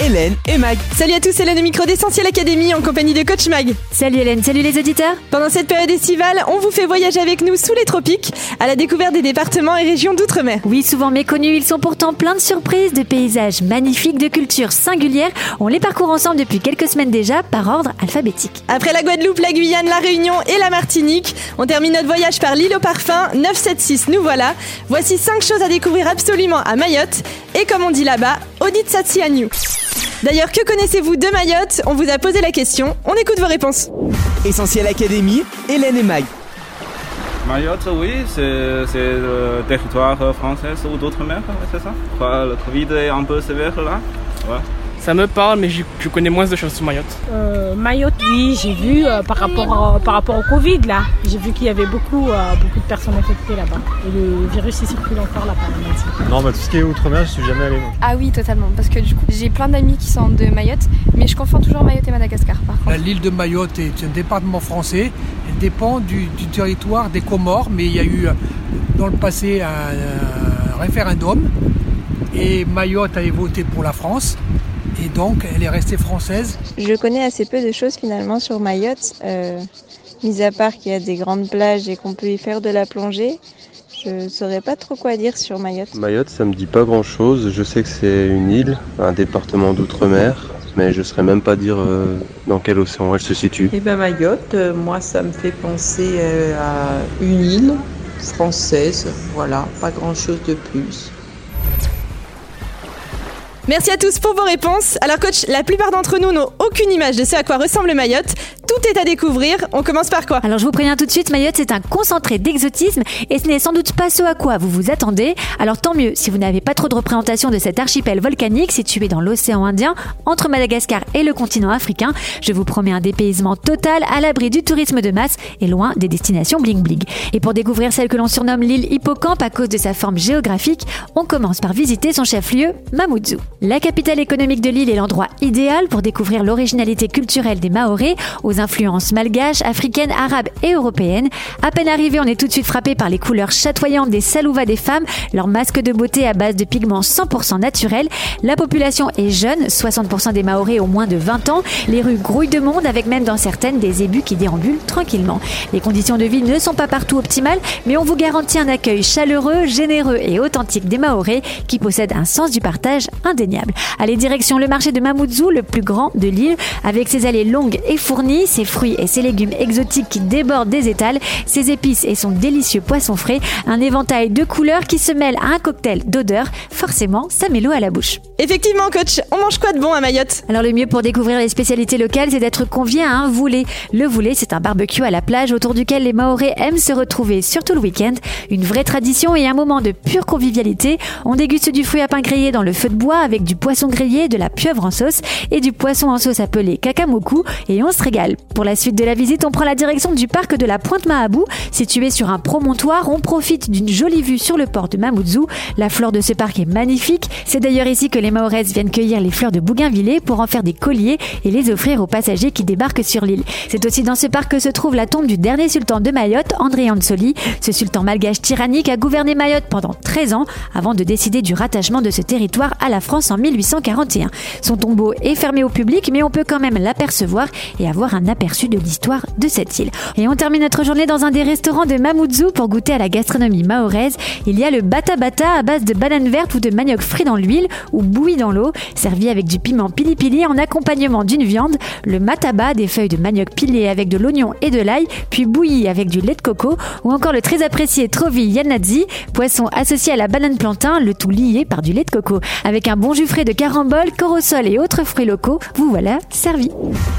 Hélène et Mag. Salut à tous, Hélène au micro d'Essentiel Académie en compagnie de Coach Mag. Salut Hélène, salut les auditeurs. Pendant cette période estivale, on vous fait voyager avec nous sous les tropiques à la découverte des départements et régions d'outre-mer. Oui, souvent méconnus, ils sont pourtant pleins de surprises, de paysages magnifiques, de cultures singulières. On les parcourt ensemble depuis quelques semaines déjà par ordre alphabétique. Après la Guadeloupe, la Guyane, la Réunion et la Martinique, on termine notre voyage par l'île au parfum 976. Nous voilà. Voici 5 choses à découvrir absolument à Mayotte et comme on dit là-bas, Audit Satsi à New. D'ailleurs, que connaissez-vous de Mayotte? On vous a posé la question. On écoute vos réponses. Essentiel Académie. Hélène et Mag. Mayotte, oui, c'est le territoire français ou d'outre-mer, c'est ça? Quoi, Le Covid est un peu sévère là? Ouais. Ça me parle, mais je, je connais moins de choses sur Mayotte. Euh, Mayotte, oui, j'ai vu euh, par, rapport, au- par rapport au Covid, là. J'ai vu qu'il y avait beaucoup, euh, beaucoup de personnes infectées là-bas. Et le virus, il circule encore là-bas. Non, bah, tout ce qui est outre-mer, je suis jamais allé. Ah oui, totalement. Parce que du coup, j'ai plein d'amis qui sont de Mayotte, mais je confonds toujours Mayotte et Madagascar par contre. L'île de Mayotte est un département français. Elle dépend du, du territoire des Comores, mais il y a eu euh, dans le passé un, un référendum et Mayotte a voté pour la France et donc elle est restée française. Je connais assez peu de choses finalement sur Mayotte, euh, mis à part qu'il y a des grandes plages et qu'on peut y faire de la plongée. Je saurais pas trop quoi dire sur Mayotte. Mayotte, ça me dit pas grand chose. Je sais que c'est une île, un département d'outre-mer, mais je saurais même pas dire euh, dans quel océan elle se situe. Eh ben Mayotte, euh, moi ça me fait penser euh, à une île française, voilà, pas grand chose de plus. Merci à tous pour vos réponses. Alors coach, la plupart d'entre nous n'ont aucune image de ce à quoi ressemble Mayotte. Tout est à découvrir. On commence par quoi? Alors je vous préviens tout de suite, Mayotte c'est un concentré d'exotisme et ce n'est sans doute pas ce à quoi vous vous attendez. Alors tant mieux si vous n'avez pas trop de représentation de cet archipel volcanique situé dans l'océan Indien entre Madagascar et le continent africain. Je vous promets un dépaysement total à l'abri du tourisme de masse et loin des destinations bling bling. Et pour découvrir celle que l'on surnomme l'île Hippocampe à cause de sa forme géographique, on commence par visiter son chef-lieu, Mamoudzou. La capitale économique de l'île est l'endroit idéal pour découvrir l'originalité culturelle des Mahorais aux influences malgaches, africaines, arabes et européennes. À peine arrivé, on est tout de suite frappé par les couleurs chatoyantes des salouvas des femmes, leurs masques de beauté à base de pigments 100% naturels. La population est jeune, 60% des Mahorais ont moins de 20 ans. Les rues grouillent de monde avec même dans certaines des ébus qui déambulent tranquillement. Les conditions de vie ne sont pas partout optimales, mais on vous garantit un accueil chaleureux, généreux et authentique des Mahorais qui possèdent un sens du partage indéniable. Allez, direction le marché de Mamoudzou, le plus grand de l'île, avec ses allées longues et fournies, ses fruits et ses légumes exotiques qui débordent des étals, ses épices et son délicieux poisson frais, un éventail de couleurs qui se mêle à un cocktail d'odeurs. Forcément, ça met l'eau à la bouche. Effectivement coach, on mange quoi de bon à Mayotte? Alors le mieux pour découvrir les spécialités locales, c'est d'être convié à un voulé. Le voulé, c'est un barbecue à la plage autour duquel les Mahorais aiment se retrouver, surtout le week-end. Une vraie tradition et un moment de pure convivialité. On déguste du fruit à pain grillé dans le feu de bois avec du poisson grillé, de la pieuvre en sauce et du poisson en sauce appelé kakamoku et on se régale. Pour la suite de la visite, on prend la direction du parc de la Pointe Mahabou. Situé sur un promontoire, on profite d'une jolie vue sur le port de Mamoudzou. La flore de ce parc est magnifique. C'est d'ailleurs ici que les Mahoraises viennent cueillir les fleurs de bougainvillée pour en faire des colliers et les offrir aux passagers qui débarquent sur l'île. C'est aussi dans ce parc que se trouve la tombe du dernier sultan de Mayotte, André Ansoli. Ce sultan malgache tyrannique a gouverné Mayotte pendant 13 ans avant de décider du rattachement de ce territoire à la France en 1841. Son tombeau est fermé au public, mais on peut quand même l'apercevoir et avoir un aperçu de l'histoire de cette île. Et on termine notre journée dans un des restaurants de Mamoudzou pour goûter à la gastronomie mahoraise. Il y a le bata bata à base de bananes vertes ou de manioc frit dans l'huile ou bouilli dans l'eau, servi avec du piment pili pili en accompagnement d'une viande, le mataba, des feuilles de manioc pilées avec de l'oignon et de l'ail, puis bouilli avec du lait de coco, ou encore le très apprécié trovi yanadzi, poisson associé à la banane plantain, le tout lié par du lait de coco. Avec un bon jus frais de carambole, corosol et autres fruits locaux, vous voilà servi.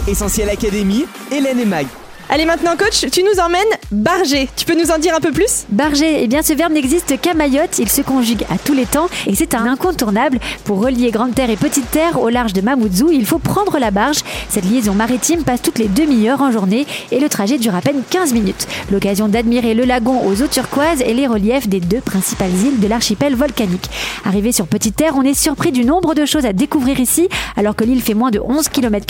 Essentiel Académie. Hélène et Mag. Allez maintenant coach, tu nous emmènes barger. Tu peux nous en dire un peu plus? Barger, eh bien ce verbe n'existe qu'à Mayotte, il se conjugue à tous les temps et c'est un incontournable. Pour relier Grande Terre et Petite Terre au large de Mamoudzou, il faut prendre la barge. Cette liaison maritime passe toutes les demi-heures en journée et le trajet dure à peine 15 minutes. L'occasion d'admirer le lagon aux eaux turquoises et les reliefs des deux principales îles de l'archipel volcanique. Arrivé sur Petite Terre, on est surpris du nombre de choses à découvrir ici alors que l'île fait moins de 11 km.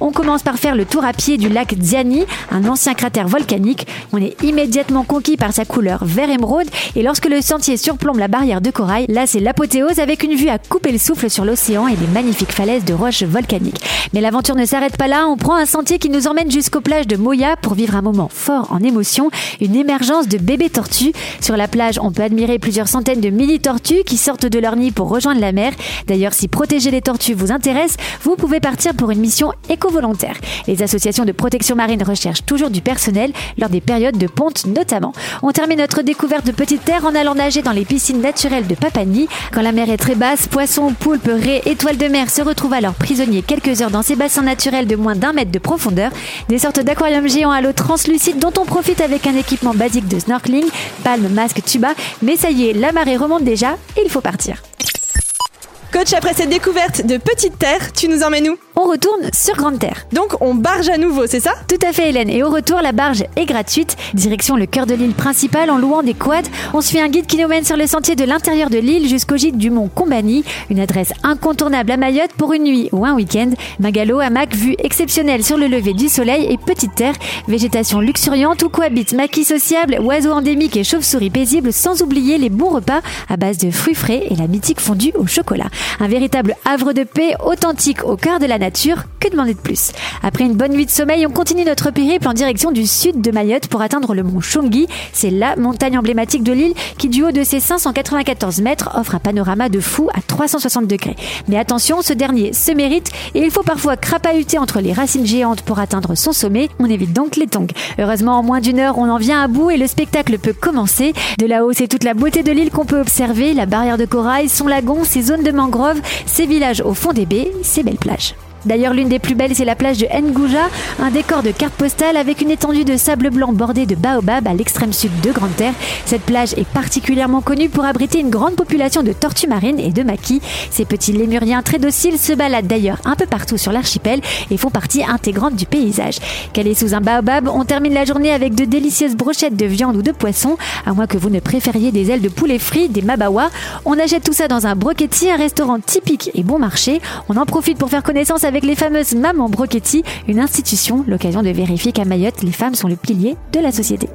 On commence par faire le tour à pied du lac Ziani, un ancien cratère volcanique. On est immédiatement conquis par sa couleur vert émeraude et lorsque le sentier surplombe la barrière de corail, là c'est l'apothéose avec une vue à couper le souffle sur l'océan et des magnifiques falaises de roches volcaniques. Mais l'aventure ne s'arrête pas là, on prend un sentier qui nous emmène jusqu'aux plages de Moya pour vivre un moment fort en émotion, une émergence de bébés tortues. Sur la plage, on peut admirer plusieurs centaines de mini-tortues qui sortent de leur nid pour rejoindre la mer. D'ailleurs, si protéger les tortues vous intéresse, vous pouvez partir pour une mission éco-volontaire. Les associations de protection marine recherchent toujours du personnel lors des périodes de ponte notamment. On termine notre découverte de petites terres en allant nager dans les piscines naturelles de Papani. Quand la mer est très basse, poissons, poulpes, raies, étoiles de mer se retrouvent alors prisonniers quelques heures dans ces bassins naturels de moins d'un mètre de profondeur. Des sortes d'aquariums géants à l'eau translucide dont on profite avec un équipement basique de snorkeling, palme, masque, tuba. Mais ça y est, la marée remonte déjà il faut partir. Coach, après cette découverte de Petite Terre, tu nous emmènes où? On retourne sur Grande Terre. Donc on barge à nouveau, c'est ça? Tout à fait Hélène. Et au retour, la barge est gratuite. Direction le cœur de l'île principale en louant des quads. On se fait un guide qui nous mène sur le sentier de l'intérieur de l'île jusqu'au gîte du mont Combani. Une adresse incontournable à Mayotte pour une nuit ou un week-end. Magalo, hamac, vue exceptionnelle sur le lever du soleil et Petite Terre. Végétation luxuriante où cohabitent maquis sociables, oiseaux endémiques et chauves-souris paisibles sans oublier les bons repas à base de fruits frais et la mythique fondue au chocolat. Un véritable havre de paix authentique au cœur de la nature. Que demander de plus? Après une bonne nuit de sommeil, on continue notre périple en direction du sud de Mayotte pour atteindre le mont Chongi. C'est la montagne emblématique de l'île qui, du haut de ses 594 mètres, offre un panorama de fou à 360 degrés. Mais attention, ce dernier se mérite et il faut parfois crapahuter entre les racines géantes pour atteindre son sommet. On évite donc les tongs. Heureusement, en moins d'une heure, on en vient à bout et le spectacle peut commencer. De là-haut, c'est toute la beauté de l'île qu'on peut observer, la barrière de corail, son lagon, ses zones de ses villages au fond des baies, ses belles plages. D'ailleurs, l'une des plus belles, c'est la plage de Ngouja, un décor de carte postale avec une étendue de sable blanc bordée de baobab à l'extrême sud de Grande Terre. Cette plage est particulièrement connue pour abriter une grande population de tortues marines et de maquis. Ces petits lémuriens très dociles se baladent d'ailleurs un peu partout sur l'archipel et font partie intégrante du paysage. Calés sous un baobab, on termine la journée avec de délicieuses brochettes de viande ou de poisson, à moins que vous ne préfériez des ailes de poulet frit, des mabawa. On achète tout ça dans un brochetti, un restaurant typique et bon marché. On en profite pour faire connaissance avec les fameuses Mamans Brochetti, une institution, l'occasion de vérifier qu'à Mayotte, les femmes sont le pilier de la société.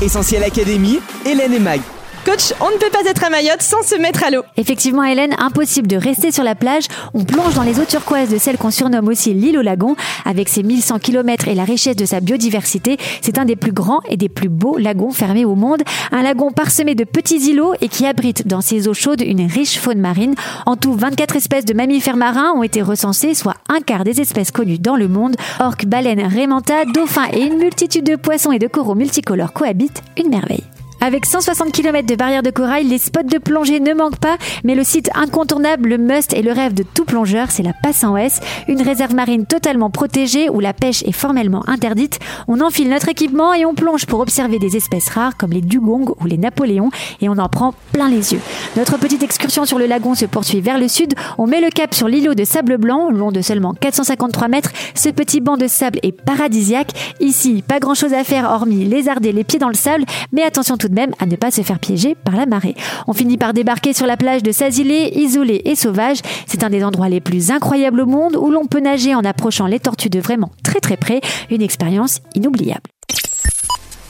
Essentiel Académie, Hélène et Mag. Coach, on ne peut pas être à Mayotte sans se mettre à l'eau. Effectivement, Hélène, impossible de rester sur la plage. On plonge dans les eaux turquoises de celle qu'on surnomme aussi l'île au lagon. Avec ses 1100 km et la richesse de sa biodiversité, c'est un des plus grands et des plus beaux lagons fermés au monde. Un lagon parsemé de petits îlots et qui abrite dans ses eaux chaudes une riche faune marine. En tout, 24 espèces de mammifères marins ont été recensées, soit un quart des espèces connues dans le monde. Orques, baleines, rémanta, dauphins et une multitude de poissons et de coraux multicolores cohabitent. Une merveille. Avec 160 km de barrière de corail, les spots de plongée ne manquent pas, mais le site incontournable, le must et le rêve de tout plongeur, c'est la Passe en Ouest, une réserve marine totalement protégée où la pêche est formellement interdite. On enfile notre équipement et on plonge pour observer des espèces rares comme les dugongs ou les napoléons et on en prend plein les yeux. Notre petite excursion sur le lagon se poursuit vers le sud. On met le cap sur l'îlot de sable blanc, long de seulement 453 mètres. Ce petit banc de sable est paradisiaque. Ici, pas grand chose à faire hormis lézarder les pieds dans le sable, mais attention tout de même à ne pas se faire piéger par la marée. On finit par débarquer sur la plage de Sazilé, isolée et sauvage. C'est un des endroits les plus incroyables au monde où l'on peut nager en approchant les tortues de vraiment très très près. Une expérience inoubliable.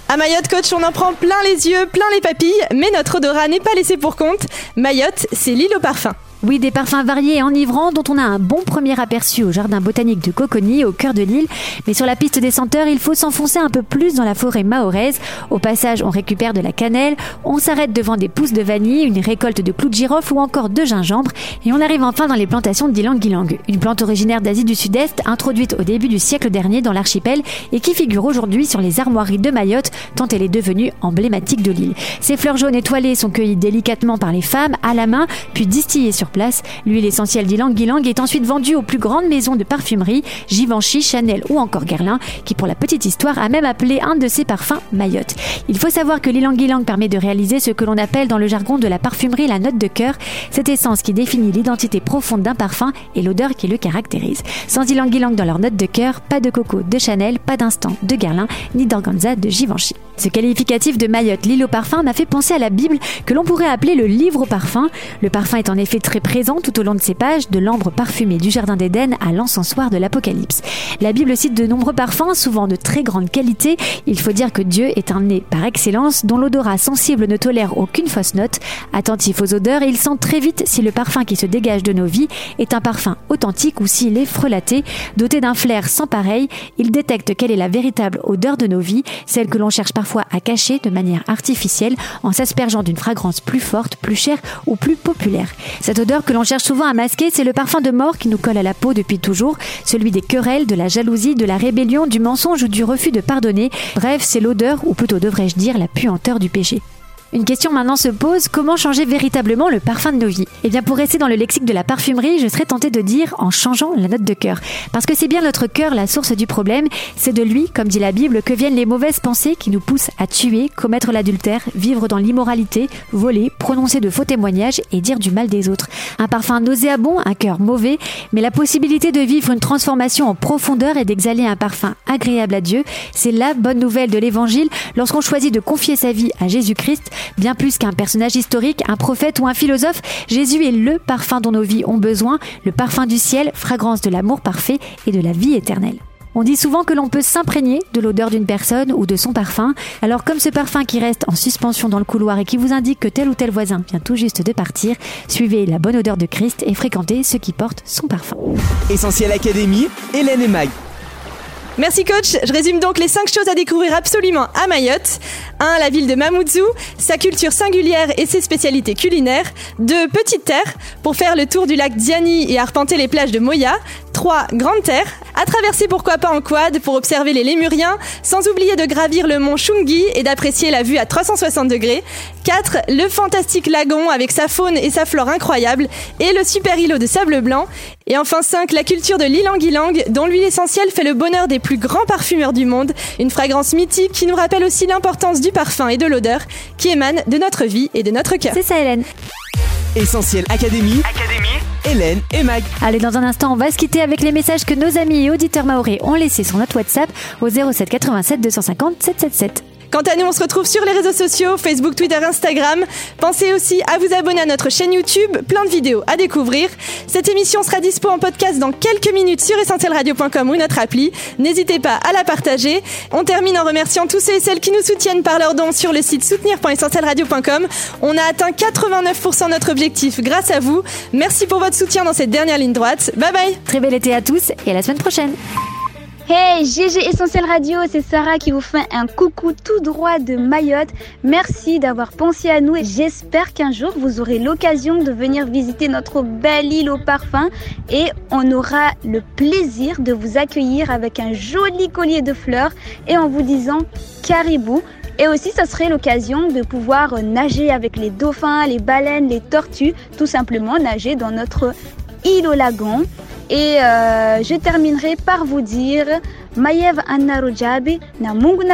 À Mayotte, coach, on en prend plein les yeux, plein les papilles, mais notre odorat n'est pas laissé pour compte. Mayotte, c'est l'île au parfum. Oui, des parfums variés et enivrants dont on a un bon premier aperçu au jardin botanique de Coconi, au cœur de l'île. Mais sur la piste des senteurs, il faut s'enfoncer un peu plus dans la forêt mahoraise. Au passage, on récupère de la cannelle, on s'arrête devant des pousses de vanille, une récolte de clous de girofle ou encore de gingembre. Et on arrive enfin dans les plantations d'ylang-ylang, une plante originaire d'Asie du Sud-Est, introduite au début du siècle dernier dans l'archipel et qui figure aujourd'hui sur les armoiries de Mayotte, tant elle est devenue emblématique de l'île. Ces fleurs jaunes étoilées sont cueillies délicatement par les femmes à la main, puis distillées sur place. L'huile essentielle d'ylang ylang est ensuite vendue aux plus grandes maisons de parfumerie, Givenchy, Chanel ou encore Guerlain, qui pour la petite histoire a même appelé un de ses parfums Mayotte. Il faut savoir que l'ylang ylang permet de réaliser ce que l'on appelle dans le jargon de la parfumerie la note de cœur, cette essence qui définit l'identité profonde d'un parfum et l'odeur qui le caractérise. Sans ylang ylang dans leur note de cœur, pas de coco de Chanel, pas d'instant de Guerlain, ni d'organza de Givenchy. Ce qualificatif de Mayotte, l'île au parfum, m'a fait penser à la Bible que l'on pourrait appeler le livre au parfum. Le parfum est en effet très présent tout au long de ces pages, de l'ambre parfumé du Jardin d'Éden à l'encensoir de l'Apocalypse. La Bible cite de nombreux parfums, souvent de très grande qualité. Il faut dire que Dieu est un nez par excellence, dont l'odorat sensible ne tolère aucune fausse note. Attentif aux odeurs, il sent très vite si le parfum qui se dégage de nos vies est un parfum authentique ou s'il est frelaté. Doté d'un flair sans pareil, il détecte quelle est la véritable odeur de nos vies, celle que l'on cherche parfois à cacher de manière artificielle en s'aspergeant d'une fragrance plus forte, plus chère ou plus populaire. Cette odeur que l'on cherche souvent à masquer, c'est le parfum de mort qui nous colle à la peau depuis toujours, celui des querelles, de la jalousie, de la rébellion, du mensonge ou du refus de pardonner. Bref, c'est l'odeur, ou plutôt devrais-je dire la puanteur du péché. Une question maintenant se pose, comment changer véritablement le parfum de nos vies? Eh bien pour rester dans le lexique de la parfumerie, je serais tentée de dire en changeant la note de cœur. Parce que c'est bien notre cœur la source du problème, c'est de lui, comme dit la Bible, que viennent les mauvaises pensées qui nous poussent à tuer, commettre l'adultère, vivre dans l'immoralité, voler, prononcer de faux témoignages et dire du mal des autres. Un parfum nauséabond, un cœur mauvais, mais la possibilité de vivre une transformation en profondeur et d'exhaler un parfum agréable à Dieu, c'est la bonne nouvelle de l'évangile lorsqu'on choisit de confier sa vie à Jésus-Christ Bien plus qu'un personnage historique, un prophète ou un philosophe, Jésus est le parfum dont nos vies ont besoin, le parfum du ciel, fragrance de l'amour parfait et de la vie éternelle. On dit souvent que l'on peut s'imprégner de l'odeur d'une personne ou de son parfum. Alors comme ce parfum qui reste en suspension dans le couloir et qui vous indique que tel ou tel voisin vient tout juste de partir, suivez la bonne odeur de Christ et fréquentez ceux qui portent son parfum. Essentiel Académie, Hélène et Mag. Merci coach. Je résume donc les 5 choses à découvrir absolument à Mayotte. 1. La ville de Mamoudzou, sa culture singulière et ses spécialités culinaires. 2. Petite Terre, pour faire le tour du lac Diani et arpenter les plages de Moya. 3. Grande Terre, à traverser pourquoi pas en quad pour observer les lémuriens, sans oublier de gravir le mont Chungi et d'apprécier la vue à 360 degrés. 4. Le fantastique lagon avec sa faune et sa flore incroyables et le super îlot de sable blanc. Et enfin 5. La culture de l'ilang-ilang dont l'huile essentielle fait le bonheur des plus grands parfumeurs du monde. Une fragrance mythique qui nous rappelle aussi l'importance du parfum et de l'odeur qui émanent de notre vie et de notre cœur. C'est ça Hélène. Essentiel Académie. Hélène et Mag. Allez, dans un instant, on va se quitter avec les messages que nos amis et auditeurs maoris ont laissés sur notre WhatsApp au 07 87 250 777. Quant à nous, on se retrouve sur les réseaux sociaux, Facebook, Twitter, Instagram. Pensez aussi à vous abonner à notre chaîne YouTube, plein de vidéos à découvrir. Cette émission sera dispo en podcast dans quelques minutes sur essentielradio.com ou notre appli. N'hésitez pas à la partager. On termine en remerciant tous ceux et celles qui nous soutiennent par leurs dons sur le site soutenir.essentielradio.com. On a atteint 89% notre objectif grâce à vous. Merci pour votre soutien dans cette dernière ligne droite. Bye bye. Très bel été à tous et à la semaine prochaine. Hey, GG Essentiel Radio, c'est Sarah qui vous fait un coucou tout droit de Mayotte. Merci d'avoir pensé à nous et j'espère qu'un jour vous aurez l'occasion de venir visiter notre belle île au parfum et on aura le plaisir de vous accueillir avec un joli collier de fleurs et en vous disant caribou. Et aussi, ça serait l'occasion de pouvoir nager avec les dauphins, les baleines, les tortues, tout simplement nager dans notre île au lagon. Et euh, je terminerai par vous dire Mayev Annarojabi na Mungu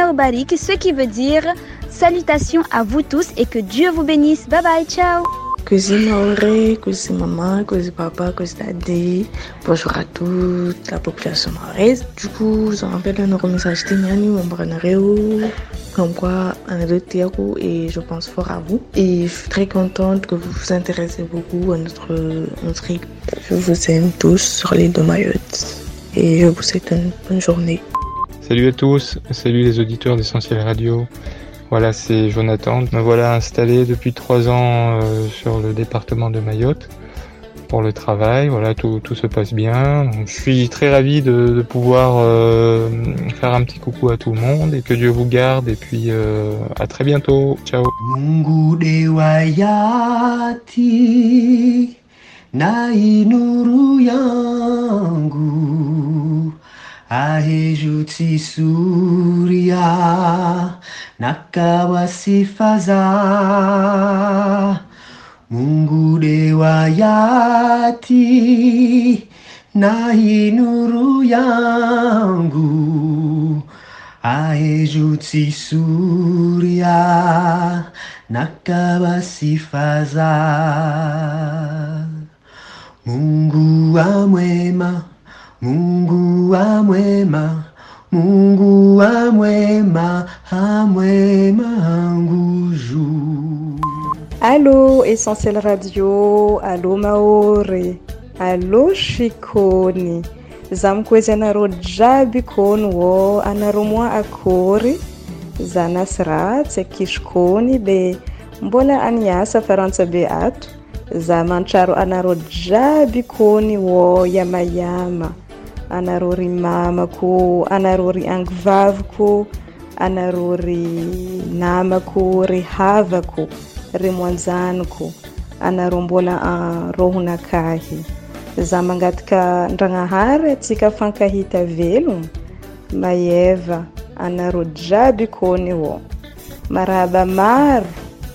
ce qui veut dire salutations à vous tous et que Dieu vous bénisse. Bye bye, ciao. Cousin Maoré, cousin maman, cousin papa, cousin dadé, bonjour à toute la population maoraise. Du coup, je rappelle un message Tignani, mon branareo, comme quoi un et je pense fort à vous. Et je suis très contente que vous vous intéressez beaucoup à notre, notre île. Je vous aime tous sur l'île de Mayotte et je vous souhaite une bonne journée. Salut à tous, salut les auditeurs d'Essentiel Radio. Voilà, c'est Jonathan. Me voilà installé depuis trois ans euh, sur le département de Mayotte pour le travail. Voilà, tout, se passe bien. Je suis très ravi de, pouvoir euh, faire un petit coucou à tout le monde et que Dieu vous garde. Et puis euh, à très bientôt. Ciao. Nakawa sifa za Mungu dewa yati na inuru yangu. Ahejuti surya. Nakawa sifa za Mungu wa mwema Mungu wa mwema Mungu wa mwema, amoemaangozo allô essentiel radio. Allô maore. Allô shikoni za mikuwezi anareo jiaby kony ô. Anareo moa akôry. Za nasy ratsy akiso kony de mbola aniasa farantsa be ato. Za mantraro anareo jiaby kony ô yamayama. Anareo ry mamako anareo ry angivaviko anareo ry namako ry havako ry moanjaniko anareo mbola arohonakahy za mangataka ndragnahary atsika fankahita velogno maeva anareo jiaby kony maro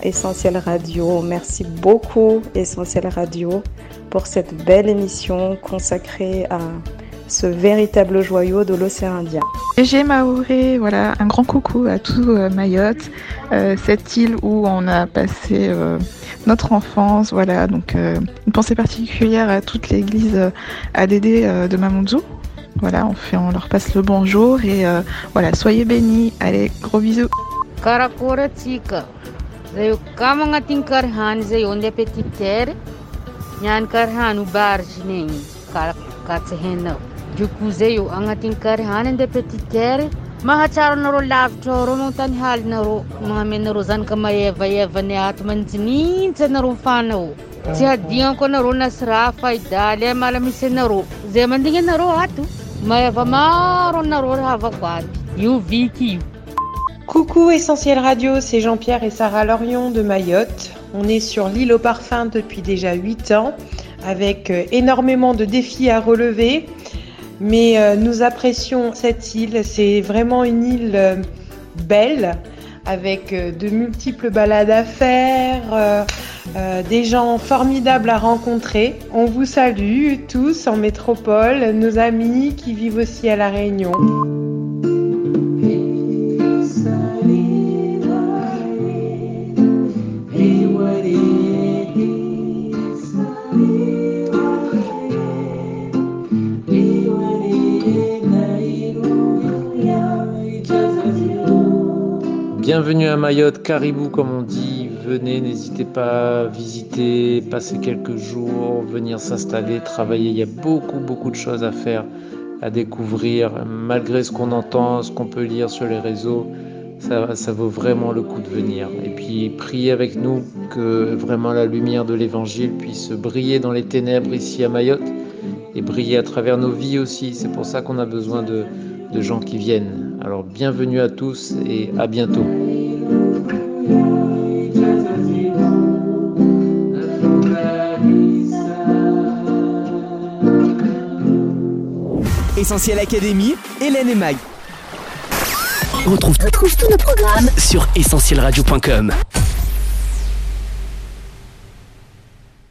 Essentiel Radio. Merci beaucoup Essentiel Radio pour cette belle émission consacrée à ce véritable joyau de l'océan Indien. GG Maoré, voilà, un grand coucou à tout euh, Mayotte, euh, cette île où on a passé euh, notre enfance, voilà, donc euh, une pensée particulière à toute l'église ADD euh, de Mamoudzou. Voilà, on, fait, on leur passe le bonjour et euh, voilà, soyez bénis. Allez, gros bisous. karihany zay petitera niany karihany doko zay eo agnatin'ny karihany andeha petitera mahatsara anareo lavitra ao reo manontany halinareo magnamenareo zanaka mahevaevany ato manitsinitsy anareo mifanao tsy hadignako anareo nasy raha faidaly mala misy anareo zay mandigny anareo ato maeva maro anareo rahavako ato io viky io Coucou Essentiel Radio, c'est Jean-Pierre et Sarah Lorion de Mayotte. On est sur l'île au parfum depuis déjà 8 ans avec euh, énormément de défis à relever. Mais euh, nous apprécions cette île, c'est vraiment une île euh, belle avec euh, de multiples balades à faire, des gens formidables à rencontrer. On vous salue tous en métropole, nos amis qui vivent aussi à La Réunion. Bienvenue à Mayotte, Caribou comme on dit. Venez, n'hésitez pas à visiter, passer quelques jours, venir s'installer, travailler. Il y a beaucoup, beaucoup de choses à faire, à découvrir. Malgré ce qu'on entend, ce qu'on peut lire sur les réseaux, ça, vaut vraiment le coup de venir. Et puis priez avec nous que vraiment la lumière de l'Évangile puisse briller dans les ténèbres ici à Mayotte et briller à travers nos vies aussi. C'est pour ça qu'on a besoin de gens qui viennent. Alors bienvenue à tous et à bientôt. Essentiel Académie, Hélène et Mag. On retrouve, retrouve tous nos programmes Sur essentielradio.com.